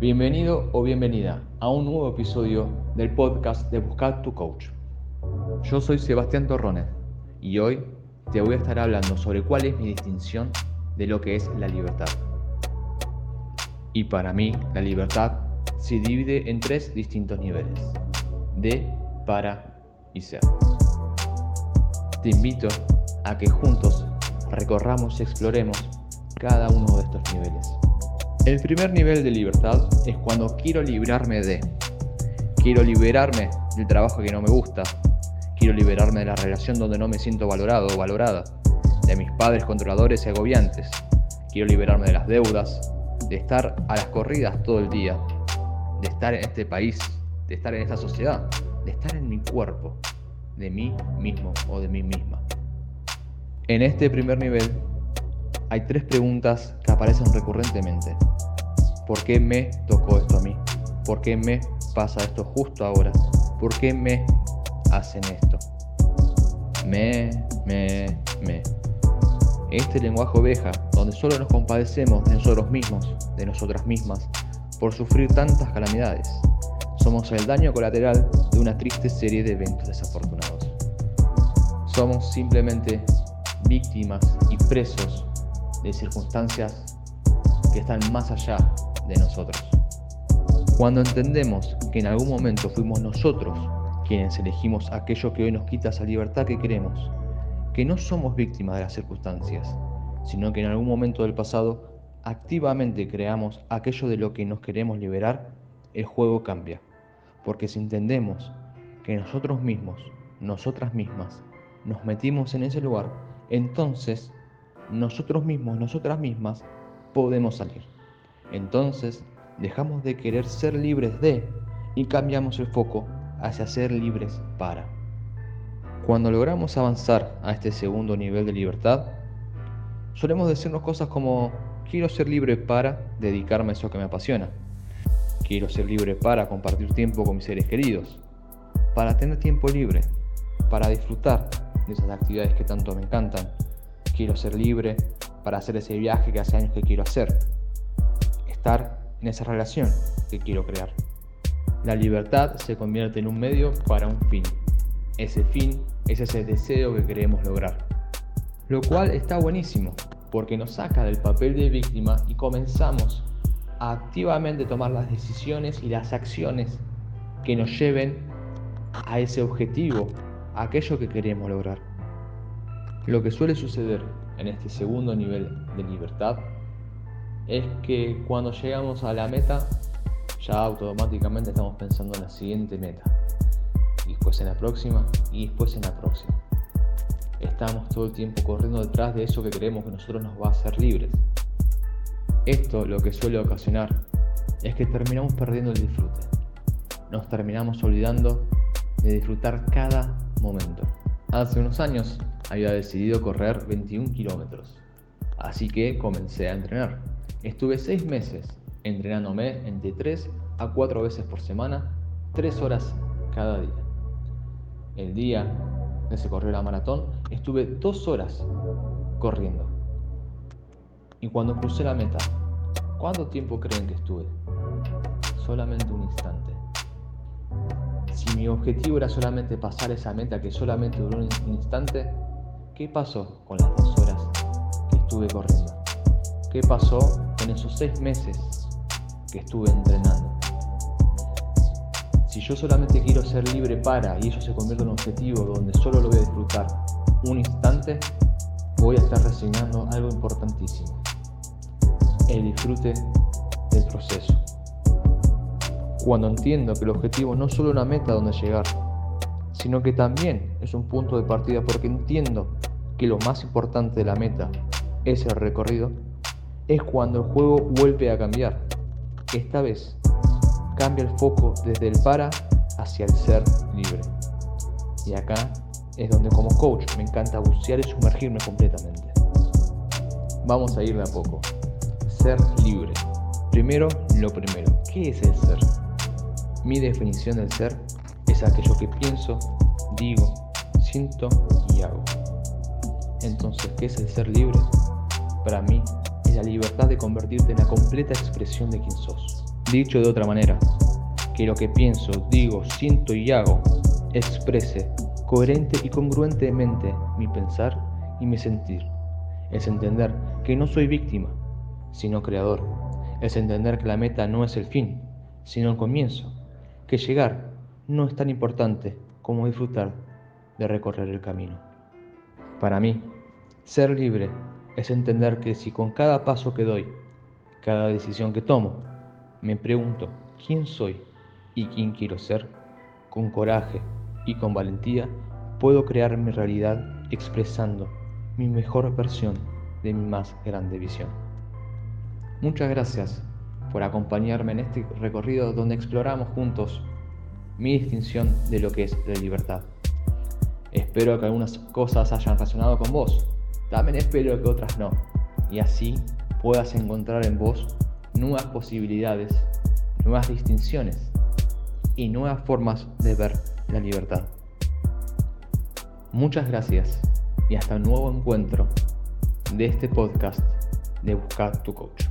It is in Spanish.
Bienvenido o bienvenida a un nuevo episodio del podcast de Buscar tu Coach. Yo soy Sebastián Torrones y hoy te voy a estar hablando sobre cuál es mi distinción de lo que es la libertad. Y para mí, la libertad se divide en tres distintos niveles: de, para y ser. Te invito a que juntos recorramos y exploremos cada uno de estos niveles. El primer nivel de libertad es cuando quiero librarme de. Quiero liberarme del trabajo que no me gusta. Quiero liberarme de la relación donde no me siento valorado o valorada. De mis padres controladores y agobiantes. Quiero liberarme de las deudas. De estar a las corridas todo el día. De estar en este país. De estar en esta sociedad. De estar en mi cuerpo. De mí mismo o de mí misma. En este primer nivel hay tres preguntas que aparecen recurrentemente. ¿Por qué me tocó esto a mí? ¿Por qué me pasa esto justo ahora? ¿Por qué me hacen esto? Me, me, me. Este lenguaje oveja, donde solo nos compadecemos de nosotros mismos, de nosotras mismas, por sufrir tantas calamidades. Somos el daño colateral de una triste serie de eventos desafortunados. Somos simplemente víctimas y presos de circunstancias que están más allá de nosotros. Cuando entendemos que en algún momento fuimos nosotros quienes elegimos aquello que hoy nos quita esa libertad que queremos, que no somos víctimas de las circunstancias, sino que en algún momento del pasado activamente creamos aquello de lo que nos queremos liberar, el juego cambia. Porque si entendemos que nosotros mismos, nosotras mismas, nos metimos en ese lugar, entonces nosotros mismos, nosotras mismas, podemos salir. Entonces, dejamos de querer ser libres de y cambiamos el foco hacia ser libres para. Cuando logramos avanzar a este segundo nivel de libertad, solemos decirnos cosas como quiero ser libre para dedicarme a eso que me apasiona. Quiero ser libre para compartir tiempo con mis seres queridos. Para tener tiempo libre. Para disfrutar de esas actividades que tanto me encantan. Quiero ser libre para hacer ese viaje que hace años que quiero hacer estar en esa relación que quiero crear. La libertad se convierte en un medio para un fin. Ese fin es ese deseo que queremos lograr. Lo cual está buenísimo, porque nos saca del papel de víctima y comenzamos a activamente tomar las decisiones y las acciones que nos lleven a ese objetivo, a aquello que queremos lograr. Lo que suele suceder en este segundo nivel de libertad es que cuando llegamos a la meta, ya automáticamente estamos pensando en la siguiente meta, y después en la próxima, y después en la próxima. Estamos todo el tiempo corriendo detrás de eso que creemos que nosotros nos va a hacer libres. Esto lo que suele ocasionar es que terminamos perdiendo el disfrute. Nos terminamos olvidando de disfrutar cada momento. Hace unos años había decidido correr 21 kilómetros, así que comencé a entrenar. Estuve seis meses entrenándome entre 3 a 4 veces por semana, 3 horas cada día. El día que se corrió la maratón, estuve 2 horas corriendo. Y cuando crucé la meta, ¿cuánto tiempo creen que estuve? Solamente un instante. Si mi objetivo era solamente pasar esa meta que solamente duró un instante, ¿qué pasó con las 2 horas que estuve corriendo? ¿Qué pasó en esos seis meses que estuve entrenando? Si yo solamente quiero ser libre para y eso se convierte en un objetivo donde solo lo voy a disfrutar un instante, voy a estar resignando algo importantísimo. El disfrute del proceso. Cuando entiendo que el objetivo no es solo una meta donde llegar, sino que también es un punto de partida porque entiendo que lo más importante de la meta es el recorrido, es cuando el juego vuelve a cambiar. Esta vez cambia el foco desde el para hacia el ser libre. Y acá es donde como coach me encanta bucear y sumergirme completamente. Vamos a ir de a poco. Ser libre. Primero, lo primero. ¿Qué es el ser? Mi definición del ser es aquello que pienso, digo, siento y hago. Entonces, ¿qué es el ser libre? Para mí la libertad de convertirte en la completa expresión de quien sos. Dicho de otra manera, que lo que pienso, digo, siento y hago exprese coherente y congruentemente mi pensar y mi sentir. Es entender que no soy víctima, sino creador. Es entender que la meta no es el fin, sino el comienzo. Que llegar no es tan importante como disfrutar de recorrer el camino. Para mí, ser libre es entender que si con cada paso que doy, cada decisión que tomo, me pregunto quién soy y quién quiero ser, con coraje y con valentía puedo crear mi realidad expresando mi mejor versión de mi más grande visión. Muchas gracias por acompañarme en este recorrido donde exploramos juntos mi distinción de lo que es la libertad. Espero que algunas cosas hayan resonado con vos, también espero que otras no, y así puedas encontrar en vos nuevas posibilidades, nuevas distinciones y nuevas formas de ver la libertad. Muchas gracias y hasta un nuevo encuentro de este podcast de Buscar tu Coach.